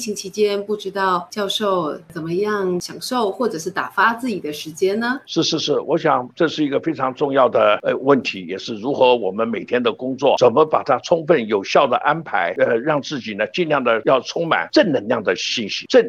疫情期间，不知道教授怎么样享受或者是打发自己的时间呢？是是是，我想这是一个非常重要的呃问题，也是如何我们每天的工作怎么把它充分有效的安排，呃，让自己呢尽量的要充满正能量的信息。正，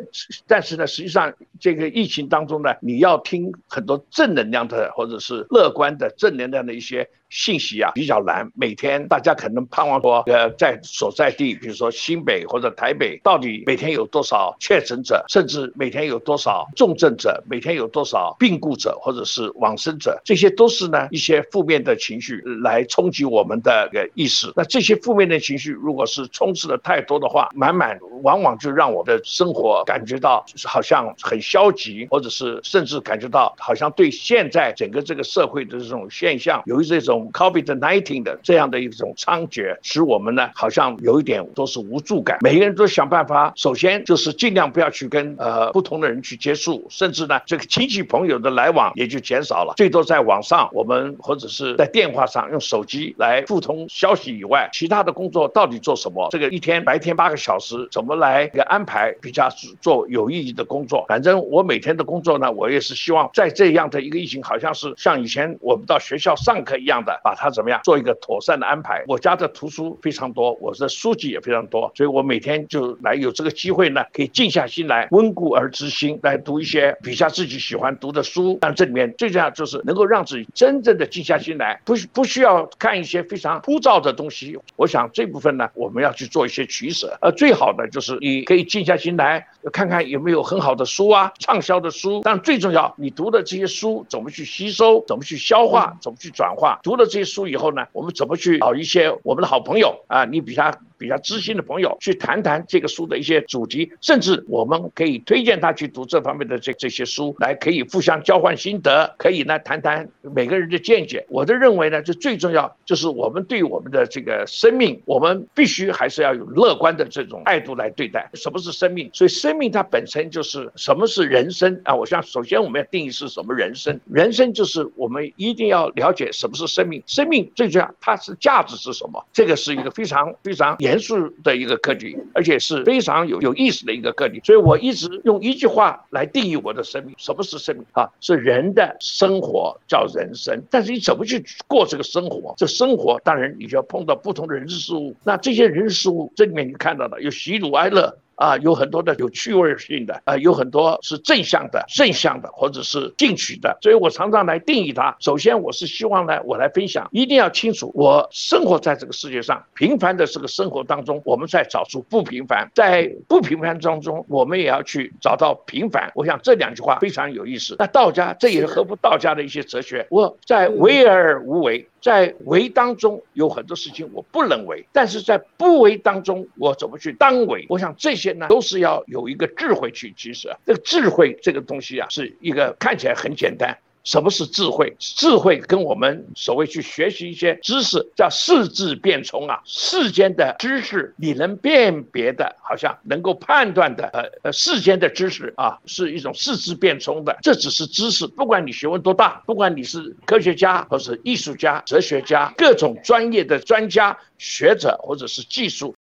但是呢，实际上这个疫情当中呢，你要听很多正能量的或者是乐观的正能量的一些。信息啊比较难，每天大家可能盼望说，呃，在所在地，比如说新北或者台北，到底每天有多少确诊者，甚至每天有多少重症者，每天有多少病故者或者是往生者，这些都是呢一些负面的情绪来冲击我们的个意识。那这些负面的情绪如果是充斥的太多的话，满满往往就让我的生活感觉到好像很消极，或者是甚至感觉到好像对现在整个这个社会的这种现象有一这种。COVID-19 的这样的一种猖獗，使我们呢好像有一点都是无助感。每个人都想办法，首先就是尽量不要去跟呃不同的人去接触，甚至呢这个亲戚朋友的来往也就减少了。最多在网上，我们或者是在电话上用手机来互通消息以外，其他的工作到底做什么？这个一天白天八个小时怎么来个安排比较做有意义的工作？反正我每天的工作呢，我也是希望在这样的一个疫情，好像是像以前我们到学校上课一样的。把它怎么样做一个妥善的安排？我家的图书非常多，我的书籍也非常多，所以我每天就来有这个机会呢，可以静下心来，温故而知新，来读一些比较自己喜欢读的书。但这里面最重要就是能够让自己真正的静下心来，不不需要看一些非常枯燥的东西。我想这部分呢，我们要去做一些取舍。呃，最好的就是你可以静下心来，看看有没有很好的书啊，畅销的书。但最重要，你读的这些书怎么去吸收，怎么去消化，怎么去转化，读了。这些书以后呢，我们怎么去找一些我们的好朋友啊？你比他。比较知心的朋友去谈谈这个书的一些主题，甚至我们可以推荐他去读这方面的这这些书，来可以互相交换心得，可以呢谈谈每个人的见解。我的认为呢，就最重要就是我们对我们的这个生命，我们必须还是要有乐观的这种态度来对待。什么是生命？所以生命它本身就是什么是人生啊？我想首先我们要定义是什么人生？人生就是我们一定要了解什么是生命。生命最重要，它是价值是什么？这个是一个非常非常严。严肃的一个课题，而且是非常有有意思的一个课题，所以我一直用一句话来定义我的生命：什么是生命啊？是人的生活叫人生，但是你怎么去过这个生活？这生活当然你就要碰到不同的人事物，那这些人事物这里面你看到的有喜怒哀乐。啊，有很多的有趣味性的，啊，有很多是正向的、正向的，或者是进取的，所以我常常来定义它。首先，我是希望呢，我来分享，一定要清楚，我生活在这个世界上，平凡的这个生活当中，我们在找出不平凡，在不平凡当中，我们也要去找到平凡。我想这两句话非常有意思。那道家，这也合乎道家的一些哲学。我在为而无为。在为当中有很多事情我不能为，但是在不为当中我怎么去当为？我想这些呢都是要有一个智慧去取舍。这个智慧这个东西啊，是一个看起来很简单。什么是智慧？智慧跟我们所谓去学习一些知识叫世智变聪啊。世间的知识你能辨别的，好像能够判断的，呃呃，世间的知识啊，是一种世智变聪的。这只是知识，不管你学问多大，不管你是科学家或是艺术家、哲学家，各种专业的专家学者或者是技术。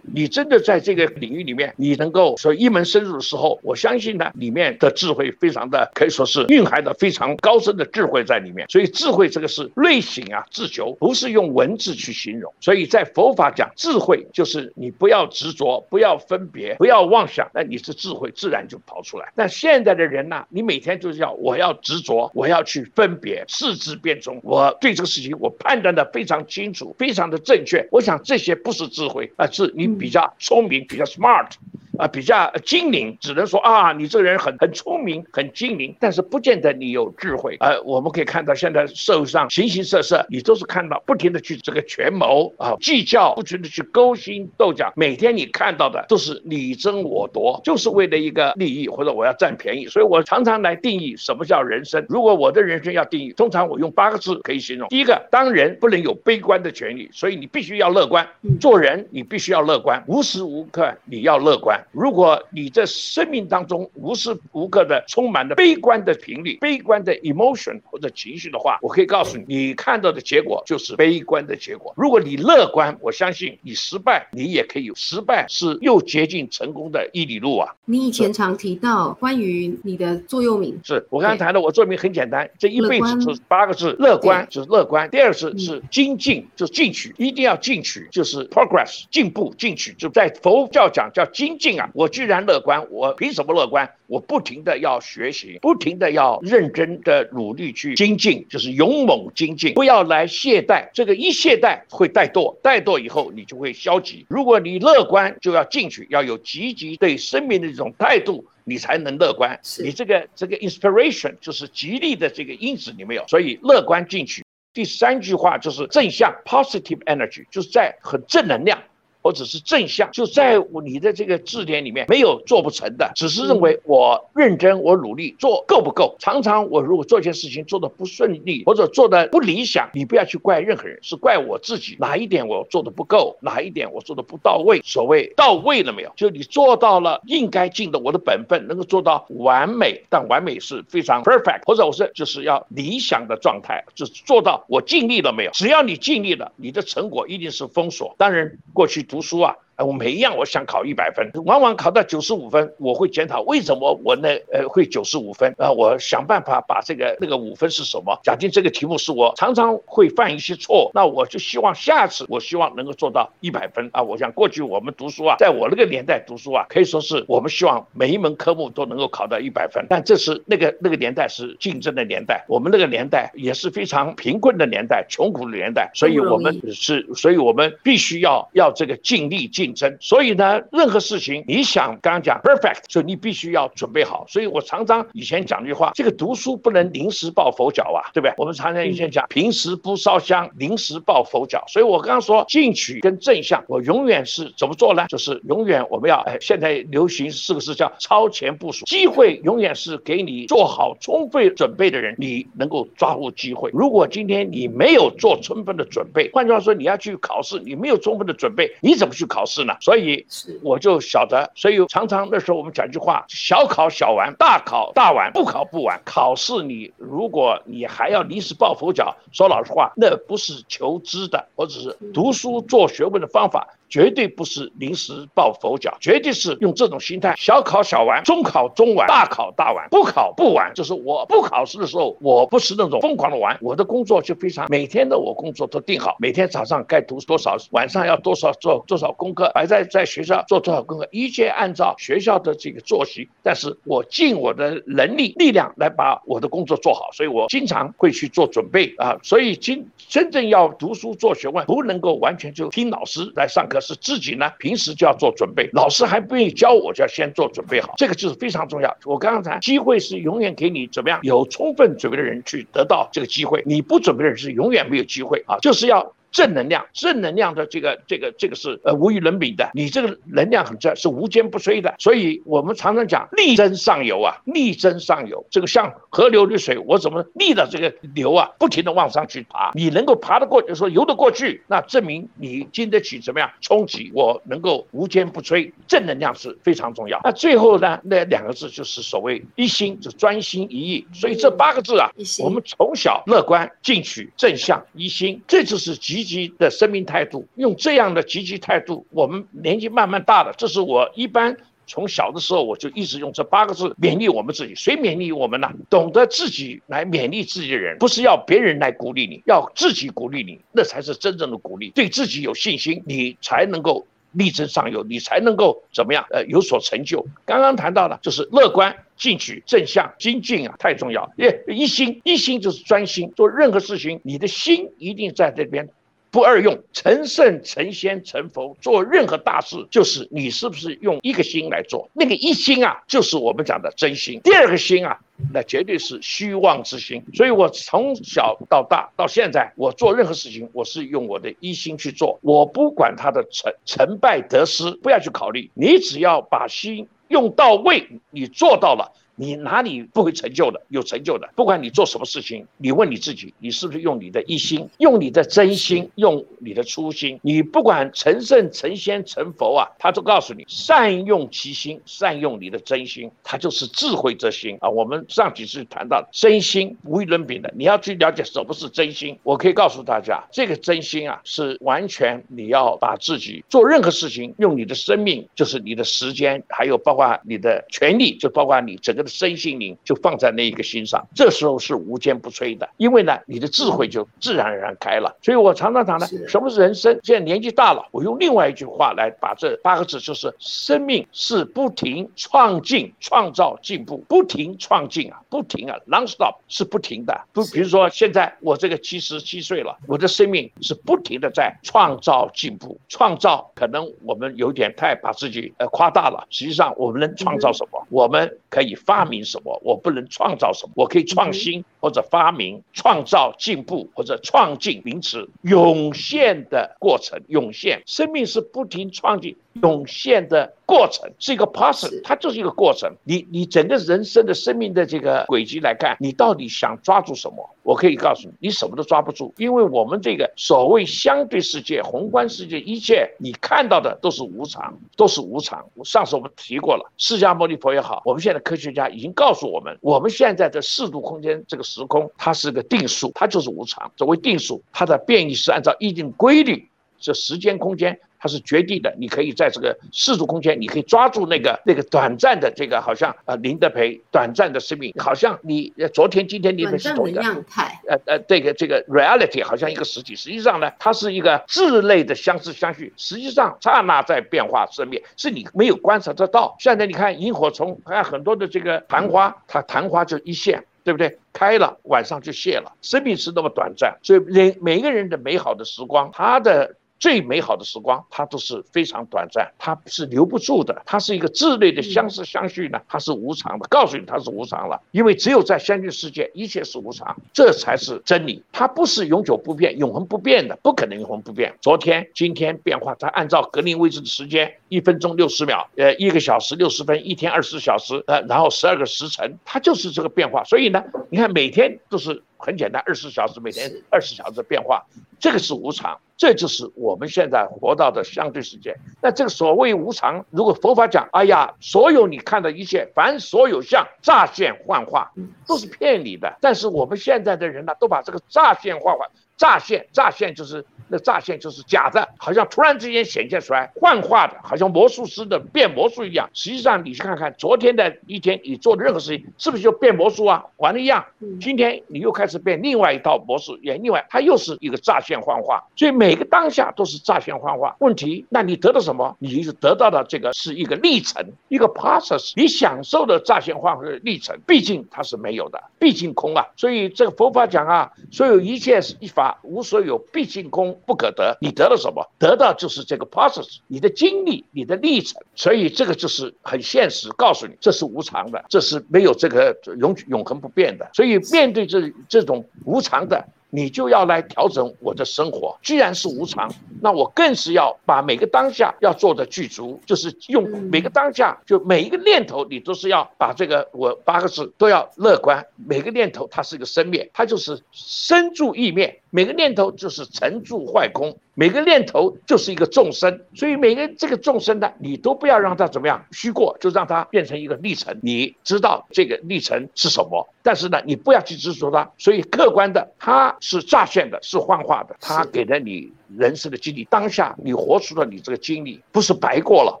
你真的在这个领域里面，你能够说一门深入的时候，我相信呢，里面的智慧非常的可以说是蕴含的非常高深的智慧在里面。所以智慧这个是内省啊，自求，不是用文字去形容。所以在佛法讲智慧，就是你不要执着，不要分别，不要妄想，那你是智慧自然就跑出来。但现在的人呢，你每天就是要我要执着，我要去分别，视之变中，我对这个事情我判断的非常清楚，非常的正确。我想这些不是智慧啊，是你。比较聪明，比较 smart。啊，比较精明，只能说啊，你这个人很很聪明，很精明，但是不见得你有智慧。呃，我们可以看到现在社会上形形色色，你都是看到不停的去这个权谋啊，计较，不停的去勾心斗角，每天你看到的都是你争我夺，就是为了一个利益或者我要占便宜。所以我常常来定义什么叫人生。如果我的人生要定义，通常我用八个字可以形容：第一个，当人不能有悲观的权利，所以你必须要乐观。做人你必须要乐观，无时无刻你要乐观。如果你在生命当中无时无刻的充满了悲观的频率、悲观的 emotion 或者情绪的话，我可以告诉你，你看到的结果就是悲观的结果。如果你乐观，我相信你失败，你也可以有失败是又接近成功的一里路啊。你以前常提到关于你的座右铭，是我刚才谈的，我座右铭很简单，这一辈子就是八个字：乐观，就是乐观。第二是是精进，就是进取，一定要进取，就是 progress，进步，进取。就在佛教讲叫精进啊。我居然乐观，我凭什么乐观？我不停的要学习，不停的要认真的努力去精进，就是勇猛精进，不要来懈怠。这个一懈怠会怠惰，怠惰以后你就会消极。如果你乐观，就要进取，要有积极对生命的这种态度，你才能乐观。你这个这个 inspiration 就是激励的这个因子你没有，所以乐观进取。第三句话就是正向 positive energy，就是在很正能量。或者是正向，就在你的这个字典里面没有做不成的，只是认为我认真，我努力做够不够？常常我如果做一件事情做的不顺利，或者做的不理想，你不要去怪任何人，是怪我自己哪一点我做的不够，哪一点我做的不到位。所谓到位了没有？就你做到了应该尽的我的本分，能够做到完美，但完美是非常 perfect，或者我是就是要理想的状态，就是做到我尽力了没有？只要你尽力了，你的成果一定是封锁。当然过去。读书啊。我每一样我想考一百分，往往考到九十五分，我会检讨为什么我那呃会九十五分啊？我想办法把这个那个五分是什么？假定这个题目是我常常会犯一些错，那我就希望下次我希望能够做到一百分啊！我想过去我们读书啊，在我那个年代读书啊，可以说是我们希望每一门科目都能够考到一百分，但这是那个那个年代是竞争的年代，我们那个年代也是非常贫困的年代、穷苦的年代，所以我们是，所以我们必须要要这个尽力尽。所以呢，任何事情你想刚刚讲 perfect，所以你必须要准备好。所以我常常以前讲句话，这个读书不能临时抱佛脚啊，对不对？我们常常以前讲平时不烧香，临时抱佛脚。所以我刚刚说进取跟正向，我永远是怎么做呢？就是永远我们要哎，现在流行四个字叫超前部署。机会永远是给你做好充分准备的人，你能够抓住机会。如果今天你没有做充分的准备，换句话说，你要去考试，你没有充分的准备，你怎么去考试？所以我就晓得，所以常常那时候我们讲一句话：小考小完，大考大完，不考不完。考试你如果你还要临时抱佛脚，说老实话，那不是求知的，或者是读书做学问的方法。绝对不是临时抱佛脚，绝对是用这种心态：小考小完，中考中完，大考大完，不考不完。就是我不考试的时候，我不是那种疯狂的玩，我的工作就非常每天的我工作都定好，每天早上该读多少，晚上要多少做多少功课，还在在学校做多少功课，一切按照学校的这个作息。但是我尽我的能力力量来把我的工作做好，所以我经常会去做准备啊。所以今真正要读书做学问，不能够完全就听老师来上课。是自己呢，平时就要做准备。老师还不愿意教我，就要先做准备好，这个就是非常重要。我刚才，机会是永远给你怎么样有充分准备的人去得到这个机会，你不准备的人是永远没有机会啊，就是要。正能量，正能量的这个这个这个是呃无与伦比的，你这个能量很正，是无坚不摧的。所以我们常常讲力争上游啊，力争上游。这个像河流的水，我怎么逆着这个流啊，不停的往上去爬？你能够爬得过，就说游得过去，那证明你经得起怎么样冲击？我能够无坚不摧，正能量是非常重要。那最后呢，那两个字就是所谓一心，就专心一意。所以这八个字啊，我们从小乐观、进取、正向、一心，这就是极。积极的生命态度，用这样的积极态度，我们年纪慢慢大了，这是我一般从小的时候我就一直用这八个字勉励我们自己。谁勉励我们呢？懂得自己来勉励自己的人，不是要别人来鼓励你，要自己鼓励你，那才是真正的鼓励。对自己有信心，你才能够力争上游，你才能够怎么样？呃，有所成就。刚刚谈到了，就是乐观。进取、正向、精进啊，太重要。耶，一心一心就是专心做任何事情，你的心一定在这边。不二用，成圣、成仙、成佛，做任何大事，就是你是不是用一个心来做？那个一心啊，就是我们讲的真心。第二个心啊，那绝对是虚妄之心。所以我从小到大到现在，我做任何事情，我是用我的一心去做。我不管他的成成败得失，不要去考虑。你只要把心用到位，你做到了。你哪里不会成就的？有成就的。不管你做什么事情，你问你自己，你是不是用你的一心，用你的真心，用你的初心？你不管成圣、成仙、成佛啊，他都告诉你，善用其心，善用你的真心，它就是智慧之心啊。我们上几次谈到真心无与伦比的，你要去了解什么是真心。我可以告诉大家，这个真心啊，是完全你要把自己做任何事情，用你的生命，就是你的时间，还有包括你的权利，就包括你整个的身心灵，就放在那一个心上。这时候是无坚不摧的，因为呢，你的智慧就自然而然开了。所以我常常讲呢，什么是人生？现在年纪大了，我用另外一句话来把这八个字，就是生命是不停创进、创造、进步，不停创进啊，不停啊，non-stop 是不停的。不，比如说现在我这个七十七岁了，我的生命是不停的在创造进步。创造可能我们有点太把自己呃夸大了，实际上我们能创造什么？我们可以发明什么？我不能创造什么？我可以创新或者发明、创造、进步或者创进名词涌现的过程，涌现生命是不停创进。涌现的过程是一个 process，它就是一个过程。你你整个人生的生命的这个轨迹来看，你到底想抓住什么？我可以告诉你，你什么都抓不住，因为我们这个所谓相对世界、宏观世界，一切你看到的都是无常，都是无常。上次我们提过了，释迦牟尼佛也好，我们现在科学家已经告诉我们，我们现在的四度空间这个时空，它是个定数，它就是无常。所谓定数，它的变异是按照一定规律，这时间空间。它是决定的，你可以在这个四度空间，你可以抓住那个那个短暂的这个，好像呃林德培短暂的生命，好像你昨天今天你们是同一个样态，呃呃这个这个 reality 好像一个实体，实际上呢，它是一个质类的相似相续，实际上刹那在变化生灭，是你没有观察得到。现在你看萤火虫，看很多的这个昙花，它昙花就一现，对不对？开了晚上就谢了，生命是那么短暂，所以人每一个人的美好的时光，他的。最美好的时光，它都是非常短暂，它是留不住的。它是一个质类的相似相续呢，它是无常的。告诉你它是无常了，因为只有在相聚世界，一切是无常，这才是真理。它不是永久不变、永恒不变的，不可能永恒不变。昨天、今天变化，它按照格林威治的时间，一分钟六十秒，呃，一个小时六十分，一天二十四小时，呃，然后十二个时辰，它就是这个变化。所以呢，你看每天都是很简单，二十四小时，每天二十小时的变化，这个是无常。这就是我们现在活到的相对世界。那这个所谓无常，如果佛法讲，哎呀，所有你看的一切，凡所有相，乍现幻化，都是骗你的。但是我们现在的人呢，都把这个乍现幻化，乍现，乍现就是。那乍现就是假的，好像突然之间显现出来，幻化的，好像魔术师的变魔术一样。实际上，你去看看昨天的一天，你做的任何事情，是不是就变魔术啊？玩的一样。今天你又开始变另外一套魔术，也另外，它又是一个乍现幻化。所以每个当下都是乍现幻化。问题，那你得到什么？你是得到的这个是一个历程，一个 process。你享受的乍现幻化的历程，毕竟它是没有的，毕竟空啊。所以这个佛法讲啊，所有一切是一法无所有，毕竟空。不可得，你得了什么？得到就是这个 process，你的经历，你的历程。所以这个就是很现实，告诉你这是无常的，这是没有这个永永恒不变的。所以面对这这种无常的。你就要来调整我的生活。既然是无常，那我更是要把每个当下要做的具足，就是用每个当下，就每一个念头，你都是要把这个我八个字都要乐观。每个念头它是一个生灭，它就是生住意灭。每个念头就是成住坏空。每个念头就是一个众生，所以每个这个众生呢，你都不要让它怎么样虚过，就让它变成一个历程。你知道这个历程是什么，但是呢，你不要去执着它。所以客观的，它是乍现的，是幻化的，它给了你。人生的经历，当下你活出了你这个经历，不是白过了。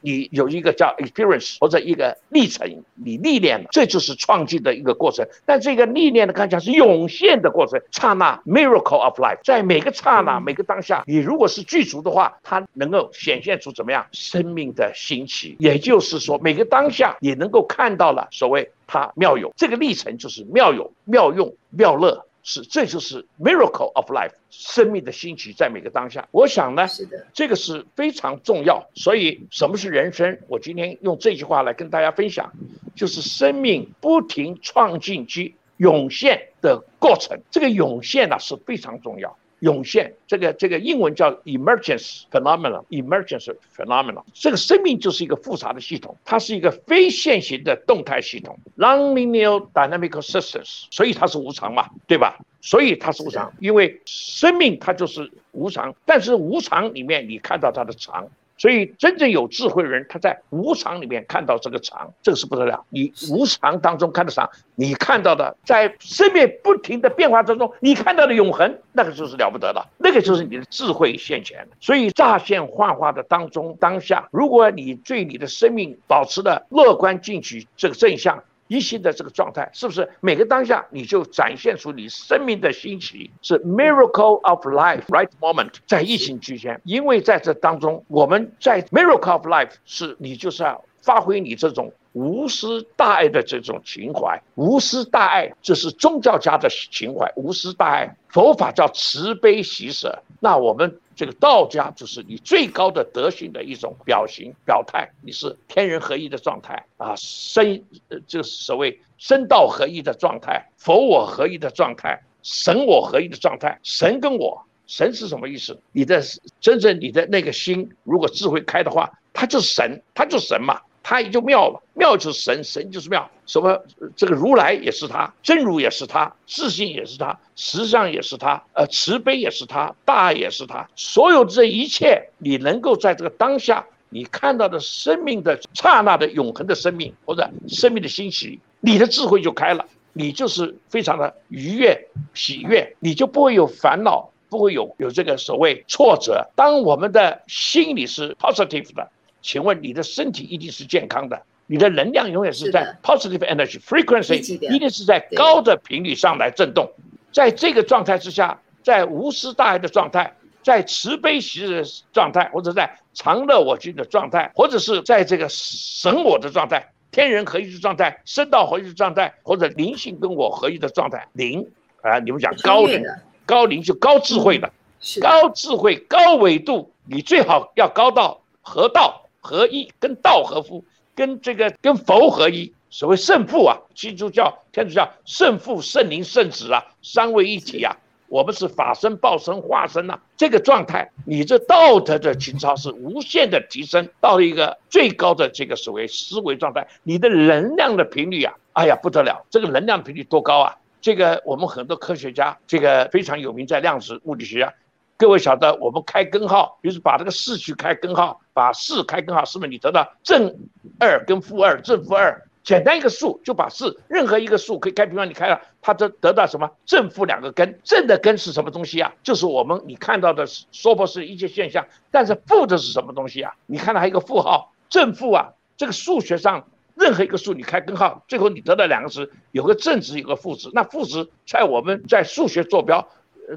你有一个叫 experience 或者一个历程，你历练了，这就是创进的一个过程。但这个历练的看起来是涌现的过程，刹那 miracle of life，在每个刹那、每个当下，你如果是具足的话，它能够显现出怎么样生命的兴起。也就是说，每个当下你能够看到了所谓它妙有，这个历程就是妙有、妙用、妙乐。是，这就是 miracle of life，生命的兴起在每个当下。我想呢，是的，这个是非常重要。所以，什么是人生？我今天用这句话来跟大家分享，就是生命不停创进及涌现的过程。这个涌现呢是非常重要。涌现，这个这个英文叫 emergence phenomenon，emergence phenomenon。这个生命就是一个复杂的系统，它是一个非线性的动态系统，non-linear dynamical systems，所以它是无常嘛，对吧？所以它是无常，因为生命它就是无常，但是无常里面你看到它的常。所以，真正有智慧的人，他在无常里面看到这个常，这个是不得了。你无常当中看到常，你看到的在生命不停的变化之中，你看到的永恒，那个就是了不得了，那个就是你的智慧现前。所以，乍现幻化的当中当下，如果你对你的生命保持了乐观进取这个正向。一心的这个状态，是不是每个当下你就展现出你生命的兴起？是 miracle of life right moment，在疫情期间，因为在这当中，我们在 miracle of life 是你就是要发挥你这种无私大爱的这种情怀，无私大爱，这是宗教家的情怀，无私大爱。佛法叫慈悲喜舍，那我们。这个道家就是你最高的德性的一种表型表态，你是天人合一的状态啊，身呃，就是所谓身道合一的状态，佛我合一的状态，神我合一的状态。神跟我，神是什么意思？你的真正你的那个心，如果智慧开的话，它就是神，它就是神嘛。他也就妙了，妙就是神，神就是妙。什么？这个如来也是他，真如也是他，自信也是他，实相也是他，呃，慈悲也是他，大爱也是他。所有这一切，你能够在这个当下，你看到的生命的刹那的永恒的生命，或者生命的兴起，你的智慧就开了，你就是非常的愉悦、喜悦，你就不会有烦恼，不会有有这个所谓挫折。当我们的心里是 positive 的。请问你的身体一定是健康的，你的能量永远是在 positive energy frequency，一定是在高的频率上来震动。在这个状态之下，在无私大爱的状态，在慈悲喜的状态，或者在常乐我君的状态，或者是在这个神我的状态、天人合一的状态、生道合一的状态，或者灵性跟我合一的状态，灵啊，你们讲高灵，高灵就高智慧的，高智慧、高维度，你最好要高到合道。合一跟道合夫，跟这个跟佛合一，所谓圣父啊，基督教、天主教圣父、圣灵、圣子啊，三位一体啊，我们是法身、报身、化身呐，这个状态，你这道德的情操是无限的提升到了一个最高的这个所谓思维状态，你的能量的频率啊，哎呀不得了，这个能量频率多高啊！这个我们很多科学家，这个非常有名，在量子物理学家。各位晓得，我们开根号，比如把这个四去开根号，把四开根号，是不是你得到正二跟负二，正负二，简单一个数就把四任何一个数可以开平方，你开了，它得得到什么正负两个根，正的根是什么东西啊？就是我们你看到的说不是一切现象，但是负的是什么东西啊？你看到还有一个负号，正负啊，这个数学上任何一个数你开根号，最后你得到两个值，有个正值，有个负值，那负值在我们在数学坐标。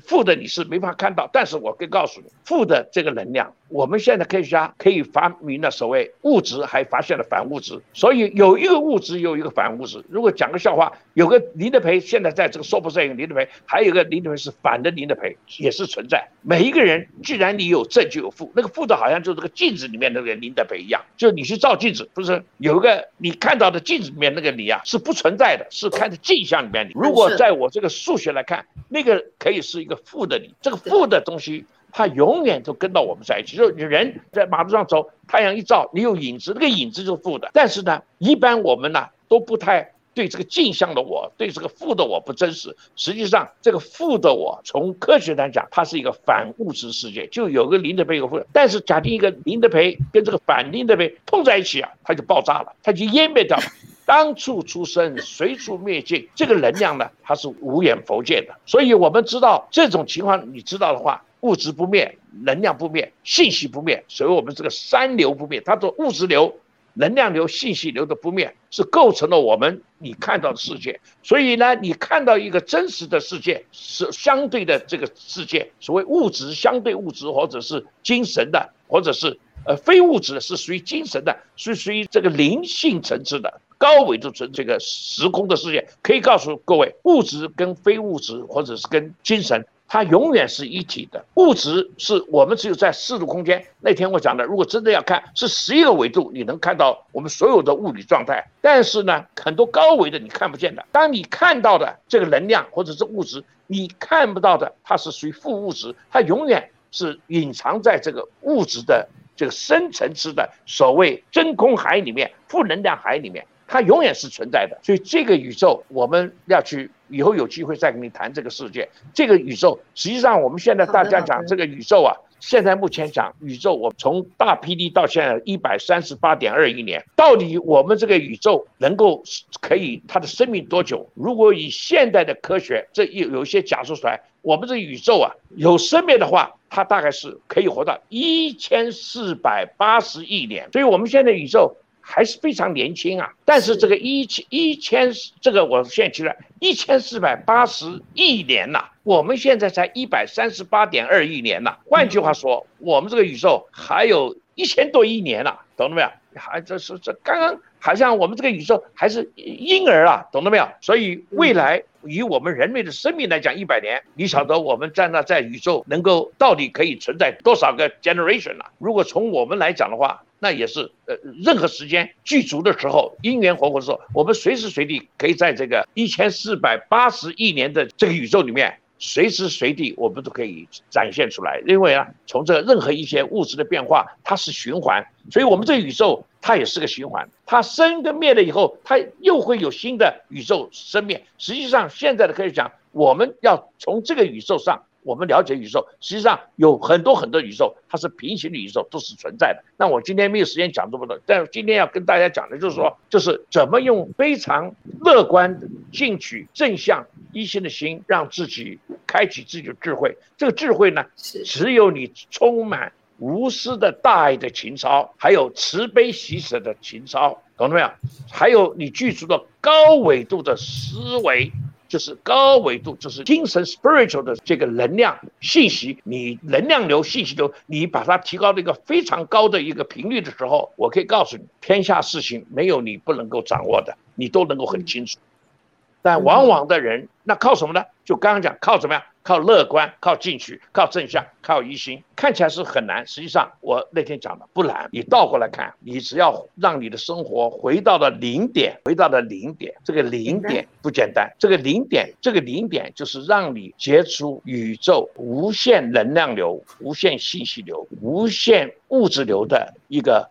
负的你是没法看到，但是我可以告诉你，负的这个能量，我们现在科学家可以发明了所谓物质，还发现了反物质，所以有一个物质，有一个反物质。如果讲个笑话，有个林德培，现在在这个说不上一个林德培，还有一个林德培是反的林德培，也是存在。每一个人，既然你有正就有负，那个负的好像就这个镜子里面那个林德培一样，就你去照镜子，不是有一个你看到的镜子里面那个你啊是不存在的，是看的镜像里面你。如果在我这个数学来看，那个可以。是一个负的你，这个负的东西，它永远都跟到我们在一起。就你人在马路上走，太阳一照，你有影子，那个影子就是负的。但是呢，一般我们呢都不太对这个镜像的我，对这个负的我不真实。实际上，这个负的我，从科学来讲，它是一个反物质世界，就有个零的培有负的。但是假定一个零的培跟这个反零的培碰在一起啊，它就爆炸了，它就湮灭掉了。当处出生，随处灭尽。这个能量呢，它是无眼佛界的。所以我们知道这种情况，你知道的话，物质不灭，能量不灭，信息不灭。所以我们这个三流不灭，它的物质流、能量流、信息流的不灭，是构成了我们你看到的世界。所以呢，你看到一个真实的世界，是相对的这个世界，所谓物质相对物质，或者是精神的，或者是呃非物质的，是属于精神的，是属于这个灵性层次的。高维度这这个时空的世界，可以告诉各位，物质跟非物质，或者是跟精神，它永远是一体的。物质是我们只有在四度空间。那天我讲的，如果真的要看，是十一个维度，你能看到我们所有的物理状态。但是呢，很多高维的你看不见的。当你看到的这个能量或者是物质，你看不到的，它是属于负物质，它永远是隐藏在这个物质的这个深层次的所谓真空海里面、负能量海里面。它永远是存在的，所以这个宇宙我们要去以后有机会再跟你谈这个世界。这个宇宙实际上我们现在大家讲这个宇宙啊，现在目前讲宇宙，我从大霹雳到现在一百三十八点二亿年，到底我们这个宇宙能够可以它的生命多久？如果以现代的科学，这有有一些假说出来，我们这宇宙啊有生命的话，它大概是可以活到一千四百八十亿年。所以我们现在宇宙。还是非常年轻啊，但是这个一千一千，这个我现在提了一千四百八十亿年呐，我们现在才一百三十八点二亿年呐。换句话说，我们这个宇宙还有一千多亿年了，懂了没有？还这是这刚刚好像我们这个宇宙还是婴儿啊，懂了没有？所以未来以我们人类的生命来讲，一百年，你晓得我们在那在宇宙能够到底可以存在多少个 generation 了？如果从我们来讲的话。那也是，呃，任何时间具足的时候，因缘活活的时候，我们随时随地可以在这个一千四百八十亿年的这个宇宙里面，随时随地我们都可以展现出来。因为啊，从这任何一些物质的变化，它是循环，所以我们这个宇宙它也是个循环。它生跟灭了以后，它又会有新的宇宙生灭。实际上，现在的科学讲，我们要从这个宇宙上。我们了解宇宙，实际上有很多很多宇宙，它是平行的宇宙，都是存在的。那我今天没有时间讲这么多，但今天要跟大家讲的就是说，就是怎么用非常乐观、进取、正向、一心的心，让自己开启自己的智慧。这个智慧呢，只有你充满无私的大爱的情操，还有慈悲喜舍的情操，懂了没有？还有你具足的高纬度的思维。就是高维度，就是精神 spiritual 的这个能量信息，你能量流、信息流，你把它提高到一个非常高的一个频率的时候，我可以告诉你，天下事情没有你不能够掌握的，你都能够很清楚。但往往的人，那靠什么呢？就刚刚讲，靠怎么样？靠乐观，靠进取，靠正向，靠一心。看起来是很难，实际上我那天讲的不难。你倒过来看，你只要让你的生活回到了零点，回到了零点，这个零点不简单。这个零点，这个零点就是让你接触宇宙无限能量流、无限信息流、无限物质流的一个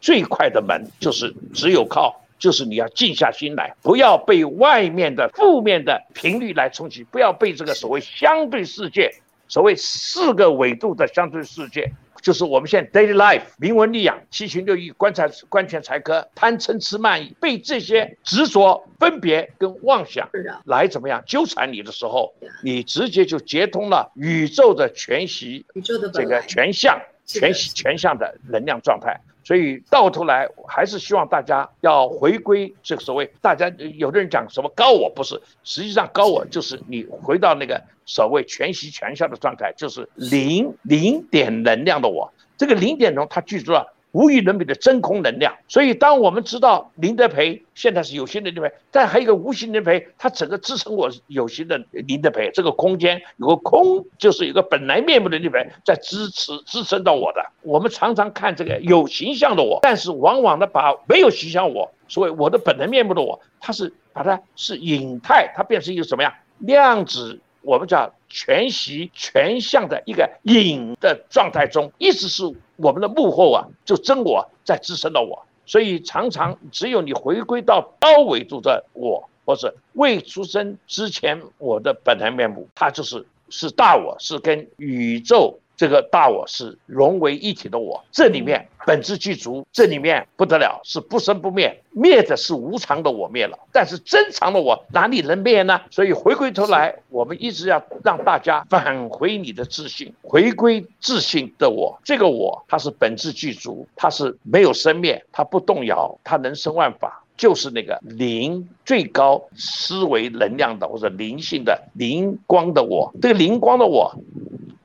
最快的门，就是只有靠。就是你要静下心来，不要被外面的负面的频率来冲击，不要被这个所谓相对世界，所谓四个维度的相对世界，就是我们现在 daily life，明文利养，七情六欲，观察观权财科，贪嗔痴慢疑，被这些执着、分别跟妄想来怎么样纠缠你的时候，你直接就接通了宇宙的全息，宇宙的这个全向、全全向的能量状态。所以到头来还是希望大家要回归这个所谓大家有的人讲什么高我不是，实际上高我就是你回到那个所谓全息全效的状态，就是零零点能量的我，这个零点中它记住了。无与伦比的真空能量，所以当我们知道林德培现在是有形的林德培，但还有一个无形的培，它整个支撑我有形的林德培，这个空间有个空，就是有个本来面目的林德培在支持支撑到我的。我们常常看这个有形象的我，但是往往的把没有形象我，所谓我的本来面目的我，它是把它是隐态，它变成一个什么样量子？我们叫全息全向的一个隐的状态中，一直是我们的幕后啊，就真我在支撑着我，所以常常只有你回归到高维度的我，或是未出生之前我的本来面目，它就是是大我，是跟宇宙。这个大我是融为一体的我，这里面本质具足，这里面不得了，是不生不灭，灭的是无常的我灭了，但是真常的我哪里能灭呢？所以回归头来，我们一直要让大家返回你的自信，回归自信的我，这个我它是本质具足，它是没有生灭，它不动摇，它能生万法，就是那个灵最高思维能量的或者灵性的灵光的我，这个灵光的我。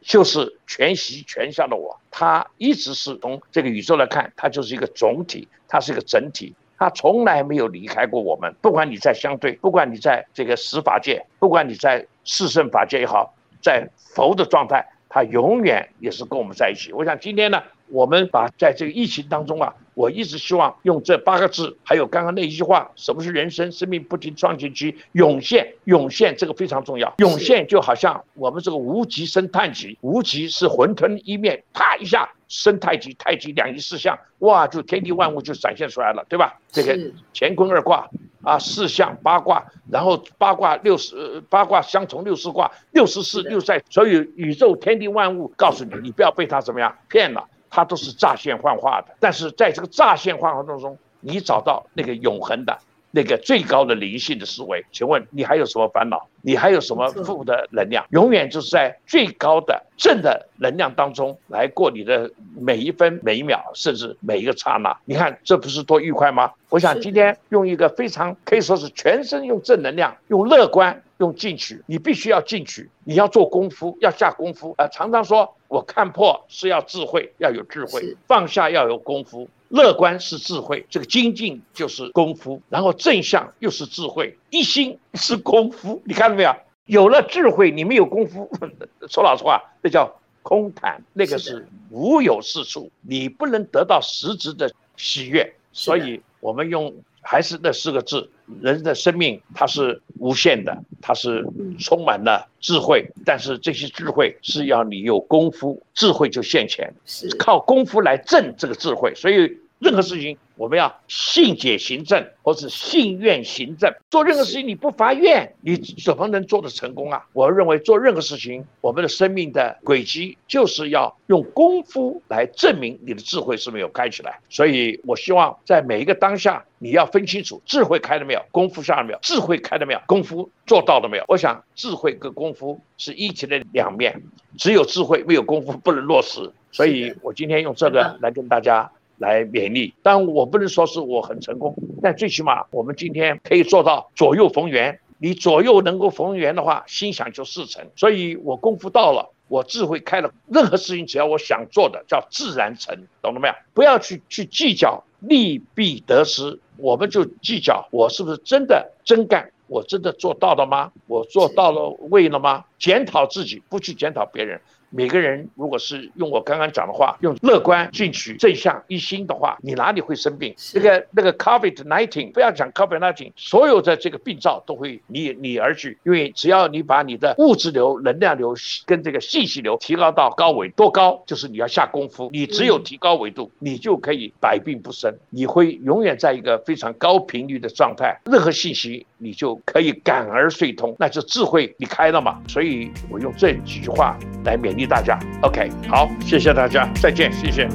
就是全息全向的我，它一直是从这个宇宙来看，它就是一个总体，它是一个整体，它从来没有离开过我们。不管你在相对，不管你在这个十法界，不管你在四圣法界也好，在佛的状态，他永远也是跟我们在一起。我想今天呢，我们把在这个疫情当中啊。我一直希望用这八个字，还有刚刚那一句话：什么是人生？生命不停创新期，涌现，涌现，这个非常重要。涌现就好像我们这个无极生太极，无极是混沌一面，啪一下生太极，太极两仪四象，哇，就天地万物就展现出来了，对吧？这个乾坤二卦啊，四象八卦，然后八卦六十八卦相从六十卦，六十四六在，所以宇宙天地万物告诉你，你不要被他怎么样骗了。它都是乍现幻化的，但是在这个乍现幻化当中，你找到那个永恒的、那个最高的灵性的思维，请问你还有什么烦恼？你还有什么负的能量？永远就是在最高的正的能量当中来过你的每一分每一秒，甚至每一个刹那。你看，这不是多愉快吗？我想今天用一个非常可以说是全身用正能量、用乐观、用进取，你必须要进取，你要做功夫，要下功夫。呃，常常说。我看破是要智慧，要有智慧；放下要有功夫。乐观是智慧，这个精进就是功夫。然后正向又是智慧，一心是功夫。你看到没有？有了智慧，你没有功夫，说老实话，那叫空谈，那个是无有是处，你不能得到实质的喜悦。所以，我们用。还是那四个字，人的生命它是无限的，它是充满了智慧，但是这些智慧是要你有功夫，智慧就现前，是靠功夫来证这个智慧，所以。任何事情，我们要信解行正，或是信愿行正。做任何事情，你不发愿，你怎么能做得成功啊？我认为做任何事情，我们的生命的轨迹就是要用功夫来证明你的智慧是没有开起来。所以我希望在每一个当下，你要分清楚智慧开了没有，功夫下了没有，智慧开了没有，功夫做到了没有。我想智慧跟功夫是一体的两面，只有智慧没有功夫不能落实。所以我今天用这个来跟大家。来勉励，但我不能说是我很成功，但最起码我们今天可以做到左右逢源。你左右能够逢源的话，心想就事成。所以我功夫到了，我智慧开了，任何事情只要我想做的，叫自然成，懂了没有？不要去去计较利弊得失，我们就计较我是不是真的真干，我真的做到了吗？我做到了位了吗？检讨自己，不去检讨别人。每个人如果是用我刚刚讲的话，用乐观、进取、正向、一心的话，你哪里会生病？那个那个 COVID nineteen，不要讲 COVID nineteen，所有的这个病灶都会离你而去，因为只要你把你的物质流、能量流跟这个信息流提高到高维，多高就是你要下功夫。你只有提高维度，你就可以百病不生，你会永远在一个非常高频率的状态，任何信息你就可以感而遂通，那就智慧你开了嘛。所以我用这几句话来勉大家，OK，好，谢谢大家，再见，谢谢。